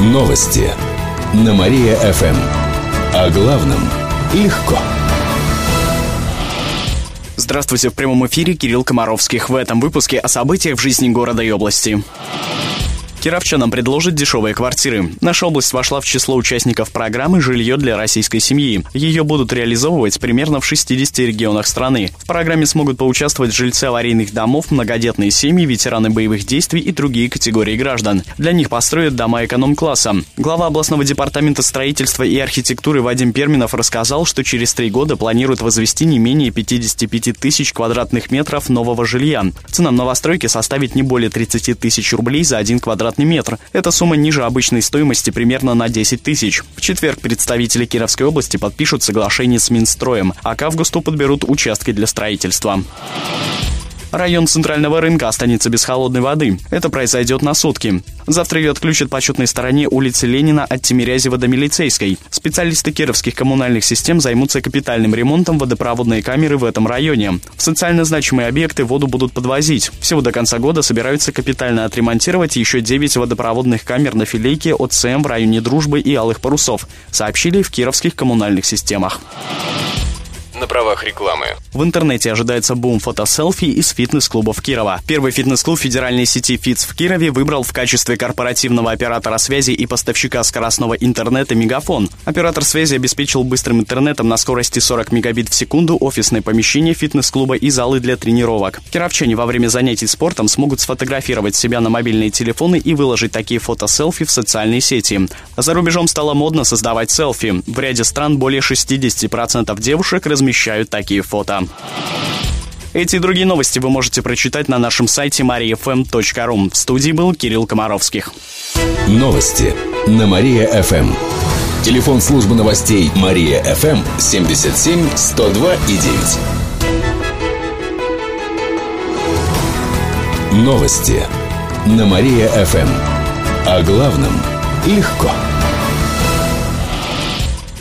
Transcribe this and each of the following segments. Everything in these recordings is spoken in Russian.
Новости на Мария-ФМ. О главном легко. Здравствуйте, в прямом эфире Кирилл Комаровских. В этом выпуске о событиях в жизни города и области. Кировчанам предложат дешевые квартиры. Наша область вошла в число участников программы «Жилье для российской семьи». Ее будут реализовывать примерно в 60 регионах страны. В программе смогут поучаствовать жильцы аварийных домов, многодетные семьи, ветераны боевых действий и другие категории граждан. Для них построят дома эконом-класса. Глава областного департамента строительства и архитектуры Вадим Перминов рассказал, что через три года планируют возвести не менее 55 тысяч квадратных метров нового жилья. Цена новостройки составит не более 30 тысяч рублей за один квадратный квадратный метр. Эта сумма ниже обычной стоимости примерно на 10 тысяч. В четверг представители Кировской области подпишут соглашение с Минстроем, а к августу подберут участки для строительства. Район центрального рынка останется без холодной воды. Это произойдет на сутки. Завтра ее отключат по четной стороне улицы Ленина от Тимирязева до Милицейской. Специалисты кировских коммунальных систем займутся капитальным ремонтом водопроводной камеры в этом районе. В социально значимые объекты воду будут подвозить. Всего до конца года собираются капитально отремонтировать еще 9 водопроводных камер на филейке от СМ в районе Дружбы и Алых Парусов, сообщили в кировских коммунальных системах на правах рекламы. В интернете ожидается бум фотоселфи из фитнес-клубов Кирова. Первый фитнес-клуб федеральной сети «Фитц» в Кирове выбрал в качестве корпоративного оператора связи и поставщика скоростного интернета «Мегафон». Оператор связи обеспечил быстрым интернетом на скорости 40 мегабит в секунду офисное помещение фитнес-клуба и залы для тренировок. Кировчане во время занятий спортом смогут сфотографировать себя на мобильные телефоны и выложить такие фотоселфи в социальные сети. За рубежом стало модно создавать селфи. В ряде стран более 60% девушек размещают размещают такие фото. Эти и другие новости вы можете прочитать на нашем сайте mariafm.ru. В студии был Кирилл Комаровских. Новости на Мария-ФМ. Телефон службы новостей Мария-ФМ 77 102 и 9. Новости на Мария-ФМ. О главном легко.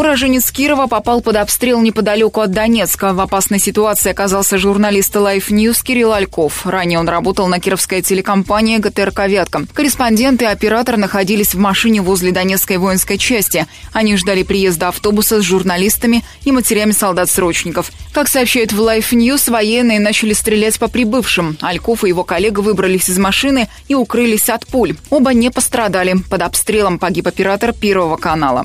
Уроженец Кирова попал под обстрел неподалеку от Донецка. В опасной ситуации оказался журналист Life News Кирилл Альков. Ранее он работал на кировской телекомпании ГТРК «Вятка». Корреспондент и оператор находились в машине возле Донецкой воинской части. Они ждали приезда автобуса с журналистами и матерями солдат-срочников. Как сообщают в Life News, военные начали стрелять по прибывшим. Альков и его коллега выбрались из машины и укрылись от пуль. Оба не пострадали. Под обстрелом погиб оператор Первого канала.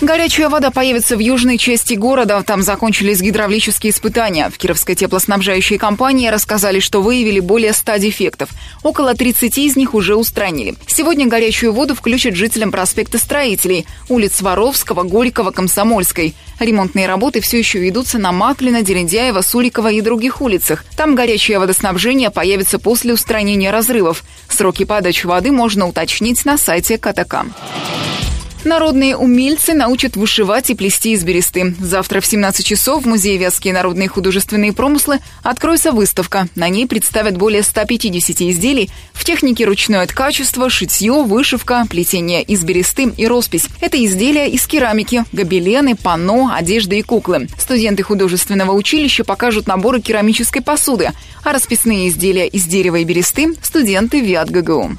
Горячая вода появится в южной части города. Там закончились гидравлические испытания. В Кировской теплоснабжающей компании рассказали, что выявили более 100 дефектов. Около 30 из них уже устранили. Сегодня горячую воду включат жителям проспекта Строителей, улиц Воровского, Горького, Комсомольской. Ремонтные работы все еще ведутся на Маклина, Дерендяева, Сурикова и других улицах. Там горячее водоснабжение появится после устранения разрывов. Сроки подачи воды можно уточнить на сайте КТК. Народные умельцы научат вышивать и плести из бересты. Завтра в 17 часов в Музее Вятские народные художественные промыслы откроется выставка. На ней представят более 150 изделий в технике ручное ткачество, шитье, вышивка, плетение из бересты и роспись. Это изделия из керамики, гобелены, панно, одежда и куклы. Студенты художественного училища покажут наборы керамической посуды, а расписные изделия из дерева и бересты – студенты ВИАТ ГГУ.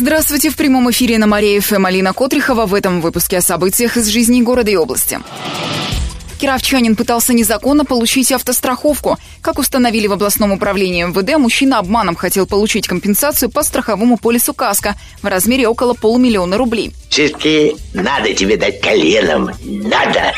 Здравствуйте, в прямом эфире на Мария ФМ Алина Котрихова в этом выпуске о событиях из жизни города и области. Кировчанин пытался незаконно получить автостраховку. Как установили в областном управлении МВД, мужчина обманом хотел получить компенсацию по страховому полису КАСКО в размере около полумиллиона рублей. Все-таки надо тебе дать коленом. Надо.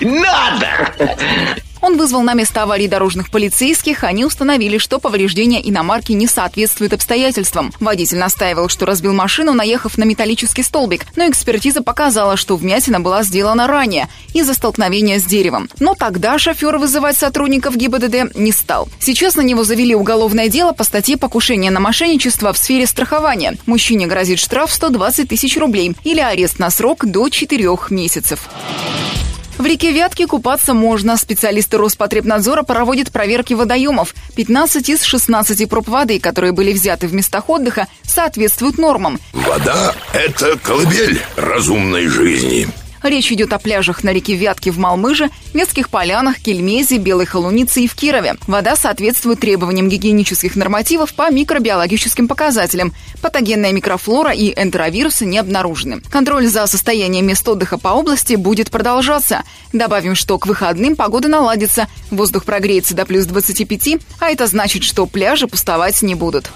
Надо! Вызвал на место аварии дорожных полицейских. Они установили, что повреждения иномарки не соответствуют обстоятельствам. Водитель настаивал, что разбил машину, наехав на металлический столбик. Но экспертиза показала, что вмятина была сделана ранее из-за столкновения с деревом. Но тогда шофер вызывать сотрудников ГИБДД не стал. Сейчас на него завели уголовное дело по статье «Покушение на мошенничество в сфере страхования». Мужчине грозит штраф 120 тысяч рублей или арест на срок до 4 месяцев. В реке Вятки купаться можно. Специалисты Роспотребнадзора проводят проверки водоемов. 15 из 16 проб воды, которые были взяты в местах отдыха, соответствуют нормам. Вода – это колыбель разумной жизни. Речь идет о пляжах на реке Вятки в Малмыже, Вятских полянах, Кельмезе, Белой Холунице и в Кирове. Вода соответствует требованиям гигиенических нормативов по микробиологическим показателям. Патогенная микрофлора и энтеровирусы не обнаружены. Контроль за состоянием мест отдыха по области будет продолжаться. Добавим, что к выходным погода наладится, воздух прогреется до плюс 25, а это значит, что пляжи пустовать не будут.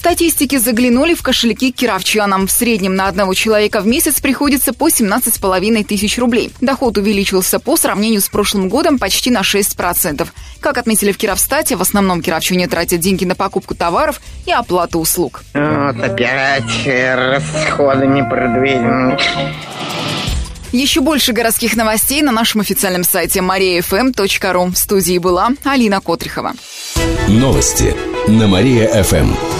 Статистики заглянули в кошельки кировчанам. В среднем на одного человека в месяц приходится по 17,5 тысяч рублей. Доход увеличился по сравнению с прошлым годом почти на 6%. Как отметили в Кировстате, в основном кировчане тратят деньги на покупку товаров и оплату услуг. Вот опять расходы непредвиденные. Еще больше городских новостей на нашем официальном сайте mariafm.ru. В студии была Алина Котрихова. Новости на Мария-ФМ.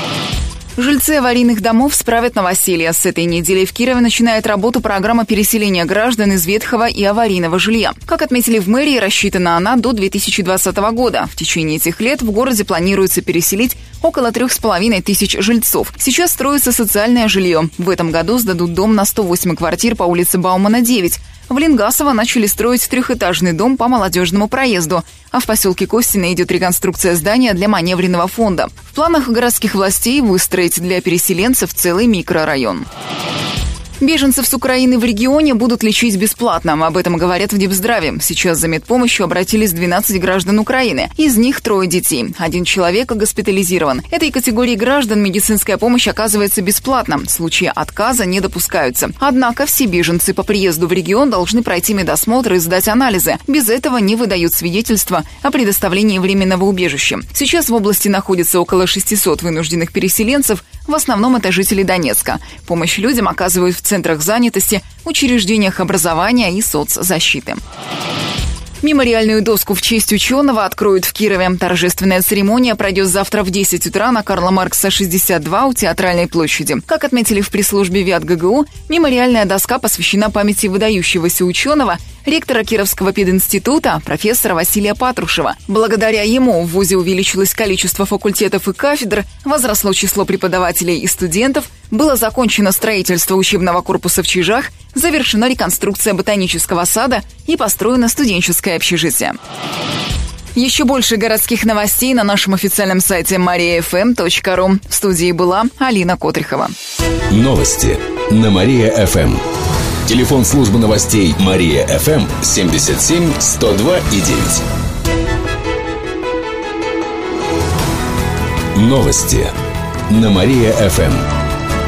Жильцы аварийных домов справят новоселье. С этой недели в Кирове начинает работу программа переселения граждан из ветхого и аварийного жилья. Как отметили в мэрии, рассчитана она до 2020 года. В течение этих лет в городе планируется переселить около трех с половиной тысяч жильцов. Сейчас строится социальное жилье. В этом году сдадут дом на 108 квартир по улице Баумана, 9. В Ленгасово начали строить трехэтажный дом по молодежному проезду, а в поселке Костина идет реконструкция здания для маневренного фонда. В планах городских властей выстроить для переселенцев целый микрорайон. Беженцев с Украины в регионе будут лечить бесплатно. Об этом говорят в Депздраве. Сейчас за медпомощью обратились 12 граждан Украины. Из них трое детей. Один человек госпитализирован. Этой категории граждан медицинская помощь оказывается бесплатно. Случаи отказа не допускаются. Однако все беженцы по приезду в регион должны пройти медосмотр и сдать анализы. Без этого не выдают свидетельства о предоставлении временного убежища. Сейчас в области находится около 600 вынужденных переселенцев. В основном это жители Донецка. Помощь людям оказывают в центрах занятости, учреждениях образования и соцзащиты. Мемориальную доску в честь ученого откроют в Кирове. Торжественная церемония пройдет завтра в 10 утра на Карла Маркса 62 у Театральной площади. Как отметили в пресс-службе ВИАТ ГГУ, мемориальная доска посвящена памяти выдающегося ученого, ректора Кировского пединститута, профессора Василия Патрушева. Благодаря ему в ВУЗе увеличилось количество факультетов и кафедр, возросло число преподавателей и студентов, было закончено строительство учебного корпуса в Чижах, завершена реконструкция ботанического сада и построено студенческое общежитие. Еще больше городских новостей на нашем официальном сайте mariafm.ru. В студии была Алина Котрихова. Новости на Мария-ФМ. Телефон службы новостей Мария-ФМ 77 102 и 9. Новости на Мария-ФМ.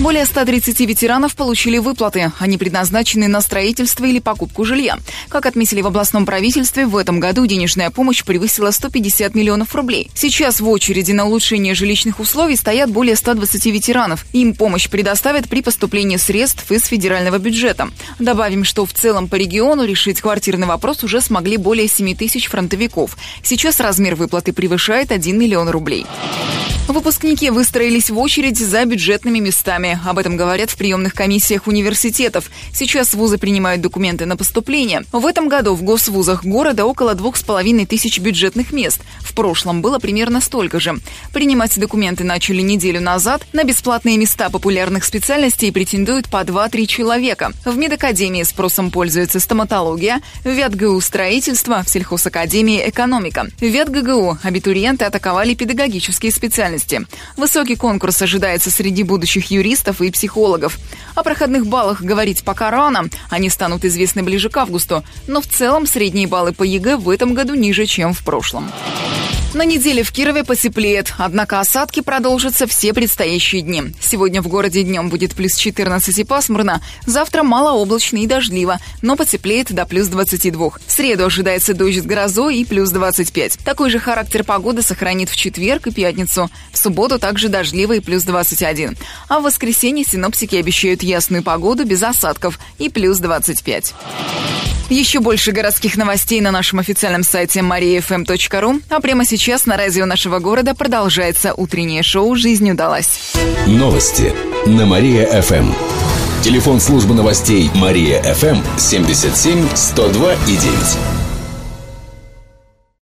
Более 130 ветеранов получили выплаты. Они предназначены на строительство или покупку жилья. Как отметили в областном правительстве, в этом году денежная помощь превысила 150 миллионов рублей. Сейчас в очереди на улучшение жилищных условий стоят более 120 ветеранов. Им помощь предоставят при поступлении средств из федерального бюджета. Добавим, что в целом по региону решить квартирный вопрос уже смогли более 7 тысяч фронтовиков. Сейчас размер выплаты превышает 1 миллион рублей. Выпускники выстроились в очередь за бюджетными местами. Об этом говорят в приемных комиссиях университетов. Сейчас вузы принимают документы на поступление. В этом году в госвузах города около двух с половиной тысяч бюджетных мест. В прошлом было примерно столько же. Принимать документы начали неделю назад. На бесплатные места популярных специальностей претендуют по 2-3 человека. В медакадемии спросом пользуется стоматология, в ВятГУ строительство, в сельхозакадемии экономика. В ВятГГУ абитуриенты атаковали педагогические специальности. Высокий конкурс ожидается среди будущих юристов и психологов. О проходных баллах говорить пока рано. Они станут известны ближе к августу. Но в целом средние баллы по ЕГЭ в этом году ниже, чем в прошлом. На неделе в Кирове потеплеет, однако осадки продолжатся все предстоящие дни. Сегодня в городе днем будет плюс 14 и пасмурно, завтра малооблачно и дождливо, но потеплеет до плюс 22. В среду ожидается дождь с грозой и плюс 25. Такой же характер погоды сохранит в четверг и пятницу. В субботу также дождливо и плюс 21. А в воскресенье синоптики обещают ясную погоду без осадков и плюс 25. Еще больше городских новостей на нашем официальном сайте mariafm.ru. А прямо сейчас на радио нашего города продолжается утреннее шоу «Жизнь удалась». Новости на Мария-ФМ. Телефон службы новостей Мария-ФМ 77 102 и 9.